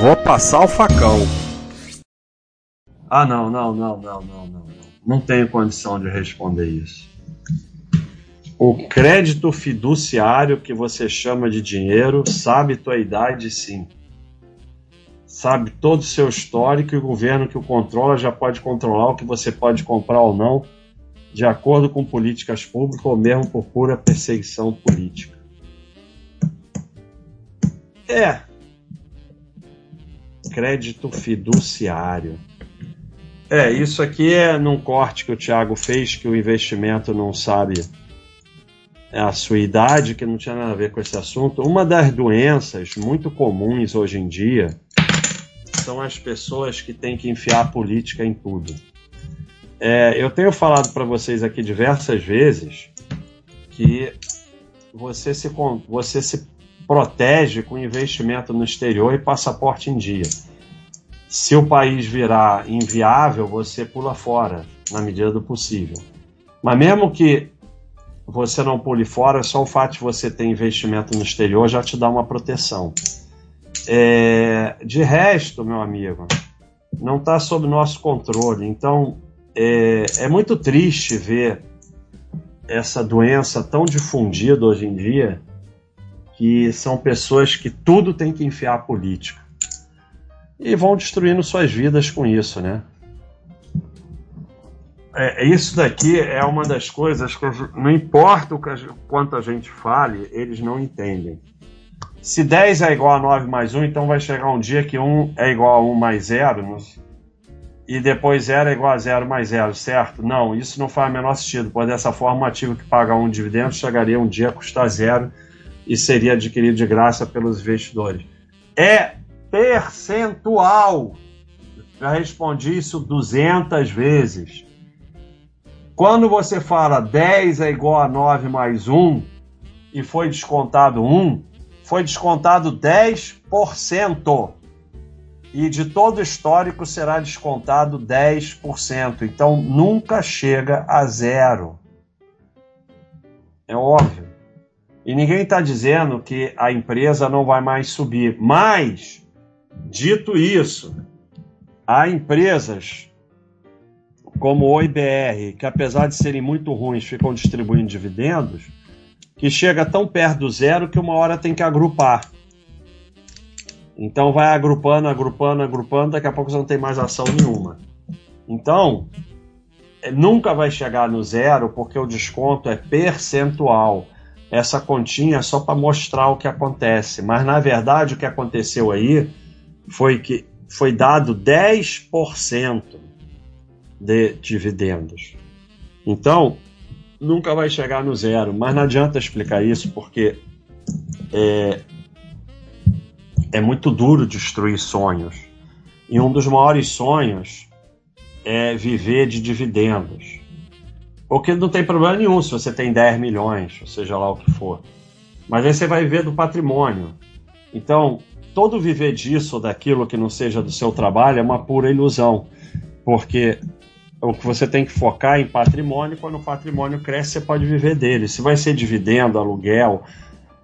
Vou passar o facão. Ah, não, não, não, não, não, não. Não tenho condição de responder isso. O crédito fiduciário que você chama de dinheiro sabe tua idade, sim. Sabe todo o seu histórico e o governo que o controla já pode controlar o que você pode comprar ou não, de acordo com políticas públicas ou mesmo por pura perseguição política. É. Crédito fiduciário. É, isso aqui é num corte que o Thiago fez, que o investimento não sabe a sua idade, que não tinha nada a ver com esse assunto. Uma das doenças muito comuns hoje em dia são as pessoas que têm que enfiar a política em tudo. É, eu tenho falado para vocês aqui diversas vezes que você se, você se protege com investimento no exterior e passaporte em dia. Se o país virar inviável, você pula fora, na medida do possível. Mas mesmo que você não pule fora, só o fato de você ter investimento no exterior já te dá uma proteção. É, de resto, meu amigo, não está sob nosso controle. Então, é, é muito triste ver essa doença tão difundida hoje em dia, que são pessoas que tudo tem que enfiar a política. E vão destruindo suas vidas com isso, né? É, isso daqui é uma das coisas que não importa o que, quanto a gente fale, eles não entendem. Se 10 é igual a 9 mais 1, então vai chegar um dia que 1 é igual a 1 mais 0, e depois 0 é igual a 0 mais 0, certo? Não, isso não faz o menor sentido, pois dessa forma um ativo que paga um dividendo chegaria um dia a custar zero e seria adquirido de graça pelos investidores. É percentual! Já respondi isso 200 vezes. Quando você fala 10 é igual a 9 mais 1 e foi descontado 1, foi descontado 10%. E de todo histórico será descontado 10%. Então nunca chega a zero. É óbvio. E ninguém está dizendo que a empresa não vai mais subir. Mas, dito isso, há empresas como o IBR, que apesar de serem muito ruins, ficam distribuindo dividendos que chega tão perto do zero que uma hora tem que agrupar. Então vai agrupando, agrupando, agrupando, daqui a pouco você não tem mais ação nenhuma. Então, nunca vai chegar no zero porque o desconto é percentual. Essa continha só para mostrar o que acontece. Mas na verdade o que aconteceu aí foi que foi dado 10% de dividendos. Então, nunca vai chegar no zero. Mas não adianta explicar isso porque é, é muito duro destruir sonhos. E um dos maiores sonhos é viver de dividendos. Porque não tem problema nenhum se você tem 10 milhões, ou seja lá o que for. Mas aí você vai viver do patrimônio. Então, todo viver disso ou daquilo que não seja do seu trabalho é uma pura ilusão. Porque o que você tem que focar em patrimônio, quando o patrimônio cresce, você pode viver dele. Se vai ser dividendo, aluguel,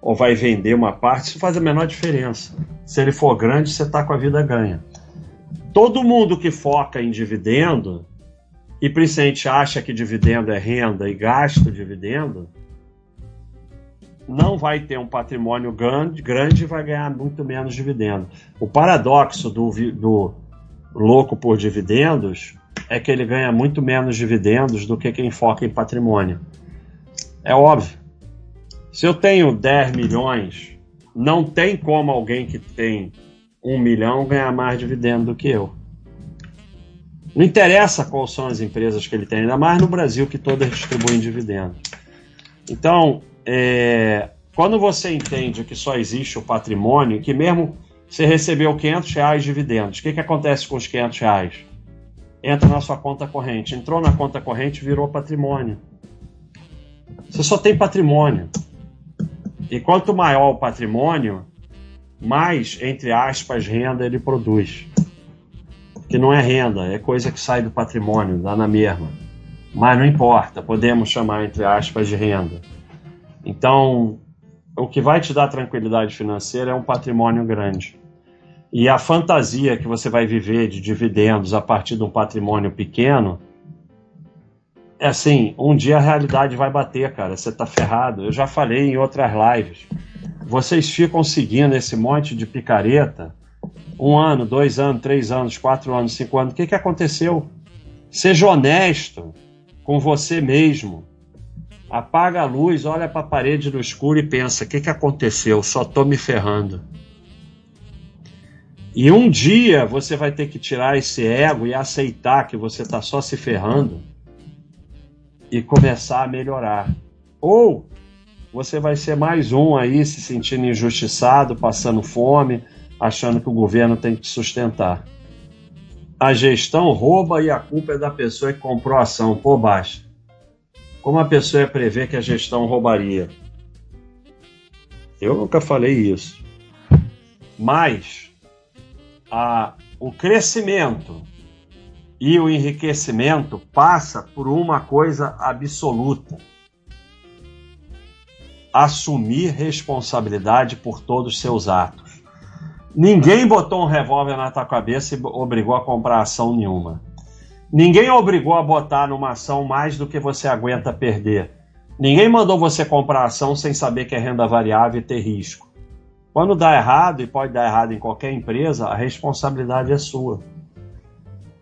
ou vai vender uma parte, isso faz a menor diferença. Se ele for grande, você está com a vida ganha. Todo mundo que foca em dividendo, e principalmente acha que dividendo é renda e gasta dividendo, não vai ter um patrimônio grande, grande e vai ganhar muito menos dividendo. O paradoxo do, do louco por dividendos é que ele ganha muito menos dividendos do que quem foca em patrimônio. É óbvio. Se eu tenho 10 milhões, não tem como alguém que tem 1 milhão ganhar mais dividendo do que eu. Não interessa quais são as empresas que ele tem, ainda mais no Brasil que todas distribuem dividendos. Então, é, quando você entende que só existe o patrimônio, que mesmo você recebeu 500 reais de dividendos, o que, que acontece com os 500 reais? entra na sua conta corrente. Entrou na conta corrente, virou patrimônio. Você só tem patrimônio. E quanto maior o patrimônio, mais, entre aspas, renda ele produz. Que não é renda, é coisa que sai do patrimônio, dá na mesma. Mas não importa, podemos chamar, entre aspas, de renda. Então, o que vai te dar tranquilidade financeira é um patrimônio grande. e a fantasia que você vai viver de dividendos a partir de um patrimônio pequeno, é assim, um dia a realidade vai bater, cara. Você tá ferrado. Eu já falei em outras lives. Vocês ficam seguindo esse monte de picareta um ano, dois anos, três anos, quatro anos, cinco anos. O que, que aconteceu? Seja honesto com você mesmo. Apaga a luz, olha para a parede no escuro e pensa: o que, que aconteceu? Só tô me ferrando. E um dia você vai ter que tirar esse ego e aceitar que você está só se ferrando e começar a melhorar. Ou você vai ser mais um aí se sentindo injustiçado, passando fome, achando que o governo tem que te sustentar. A gestão rouba e a culpa é da pessoa que comprou a ação. Pô, baixa. Como a pessoa ia prever que a gestão roubaria? Eu nunca falei isso. Mas a, o crescimento e o enriquecimento passa por uma coisa absoluta: assumir responsabilidade por todos os seus atos. Ninguém botou um revólver na tua cabeça e obrigou a comprar ação nenhuma. Ninguém obrigou a botar numa ação mais do que você aguenta perder. Ninguém mandou você comprar ação sem saber que é renda variável e ter risco. Quando dá errado, e pode dar errado em qualquer empresa, a responsabilidade é sua.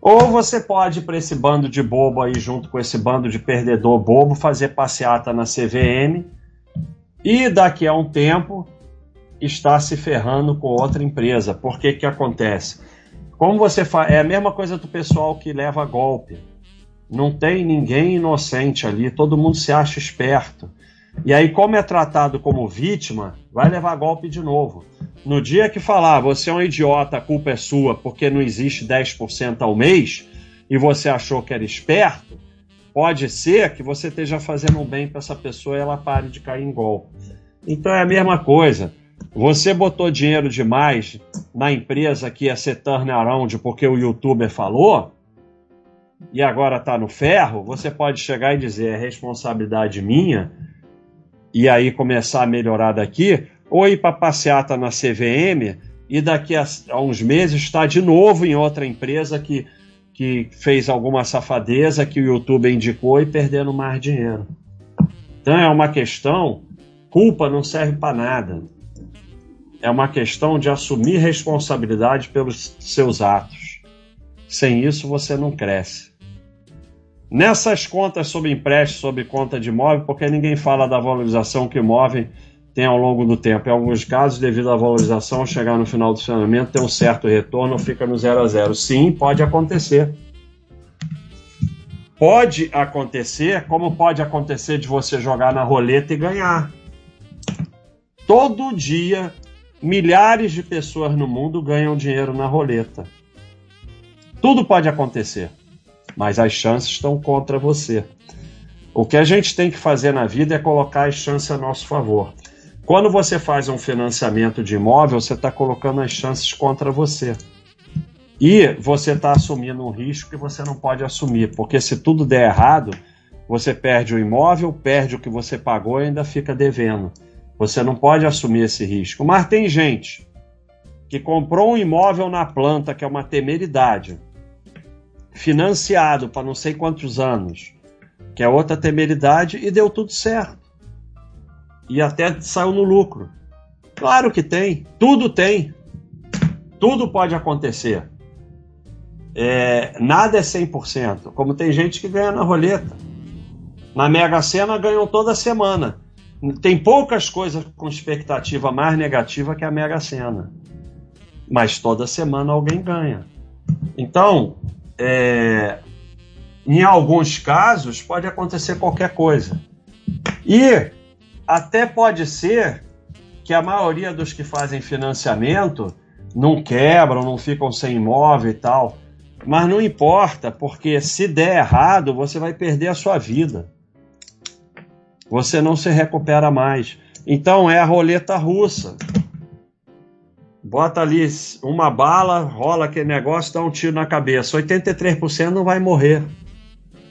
Ou você pode para esse bando de bobo aí, junto com esse bando de perdedor bobo, fazer passeata na CVM e daqui a um tempo estar se ferrando com outra empresa. Por que que acontece? Como você faz. É a mesma coisa do pessoal que leva golpe. Não tem ninguém inocente ali, todo mundo se acha esperto. E aí, como é tratado como vítima, vai levar golpe de novo. No dia que falar, você é um idiota, a culpa é sua, porque não existe 10% ao mês, e você achou que era esperto, pode ser que você esteja fazendo um bem para essa pessoa e ela pare de cair em golpe. Então é a mesma coisa. Você botou dinheiro demais na empresa que ia ser turnaround porque o youtuber falou, e agora está no ferro, você pode chegar e dizer: é responsabilidade minha e aí começar a melhorar daqui, ou ir para passeata na CVM e daqui a, a uns meses estar de novo em outra empresa que, que fez alguma safadeza que o YouTube indicou e perdendo mais dinheiro. Então é uma questão, culpa não serve para nada. É uma questão de assumir responsabilidade pelos seus atos. Sem isso você não cresce. Nessas contas sobre empréstimo, sobre conta de imóvel, porque ninguém fala da valorização que o imóvel tem ao longo do tempo. Em alguns casos, devido à valorização, chegar no final do funcionamento, tem um certo retorno, fica no zero a zero. Sim, pode acontecer. Pode acontecer, como pode acontecer de você jogar na roleta e ganhar. Todo dia, milhares de pessoas no mundo ganham dinheiro na roleta. Tudo pode acontecer mas as chances estão contra você. O que a gente tem que fazer na vida é colocar as chances a nosso favor. Quando você faz um financiamento de imóvel, você está colocando as chances contra você. E você está assumindo um risco que você não pode assumir, porque se tudo der errado, você perde o imóvel, perde o que você pagou e ainda fica devendo. Você não pode assumir esse risco. Mas tem gente que comprou um imóvel na planta, que é uma temeridade financiado para não sei quantos anos, que é outra temeridade, e deu tudo certo. E até saiu no lucro. Claro que tem, tudo tem. Tudo pode acontecer. É, nada é 100%. Como tem gente que ganha na roleta. Na Mega Sena ganham toda semana. Tem poucas coisas com expectativa mais negativa que a Mega Sena. Mas toda semana alguém ganha. Então, é, em alguns casos, pode acontecer qualquer coisa. E até pode ser que a maioria dos que fazem financiamento não quebram, não ficam sem imóvel e tal. Mas não importa, porque se der errado, você vai perder a sua vida. Você não se recupera mais. Então é a roleta russa bota ali uma bala, rola aquele negócio, dá um tiro na cabeça. 83% não vai morrer.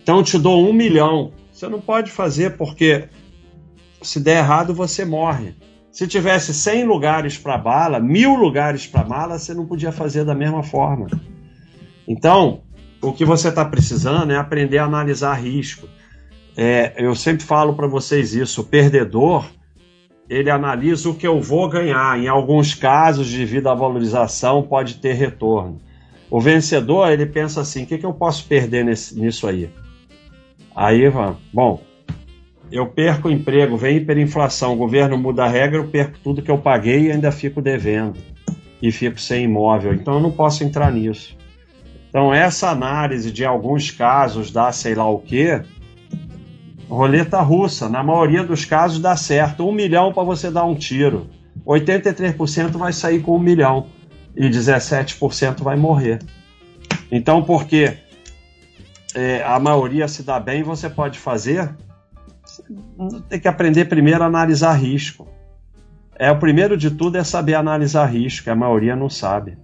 Então te dou um milhão. Você não pode fazer porque se der errado você morre. Se tivesse 100 lugares para bala, mil lugares para mala, você não podia fazer da mesma forma. Então, o que você está precisando é aprender a analisar risco. É, eu sempre falo para vocês isso: o perdedor ele analisa o que eu vou ganhar. Em alguns casos, devido à valorização, pode ter retorno. O vencedor ele pensa assim: o que, que eu posso perder nesse, nisso aí? Aí, bom, eu perco o emprego, vem hiperinflação, o governo muda a regra, eu perco tudo que eu paguei e ainda fico devendo. E fico sem imóvel. Então eu não posso entrar nisso. Então, essa análise de alguns casos dá sei lá o quê, roleta russa, na maioria dos casos dá certo. Um milhão para você dar um tiro. 83% vai sair com um milhão e 17% vai morrer. Então, porque é, a maioria se dá bem, você pode fazer tem que aprender primeiro a analisar risco. É o primeiro de tudo é saber analisar risco, a maioria não sabe.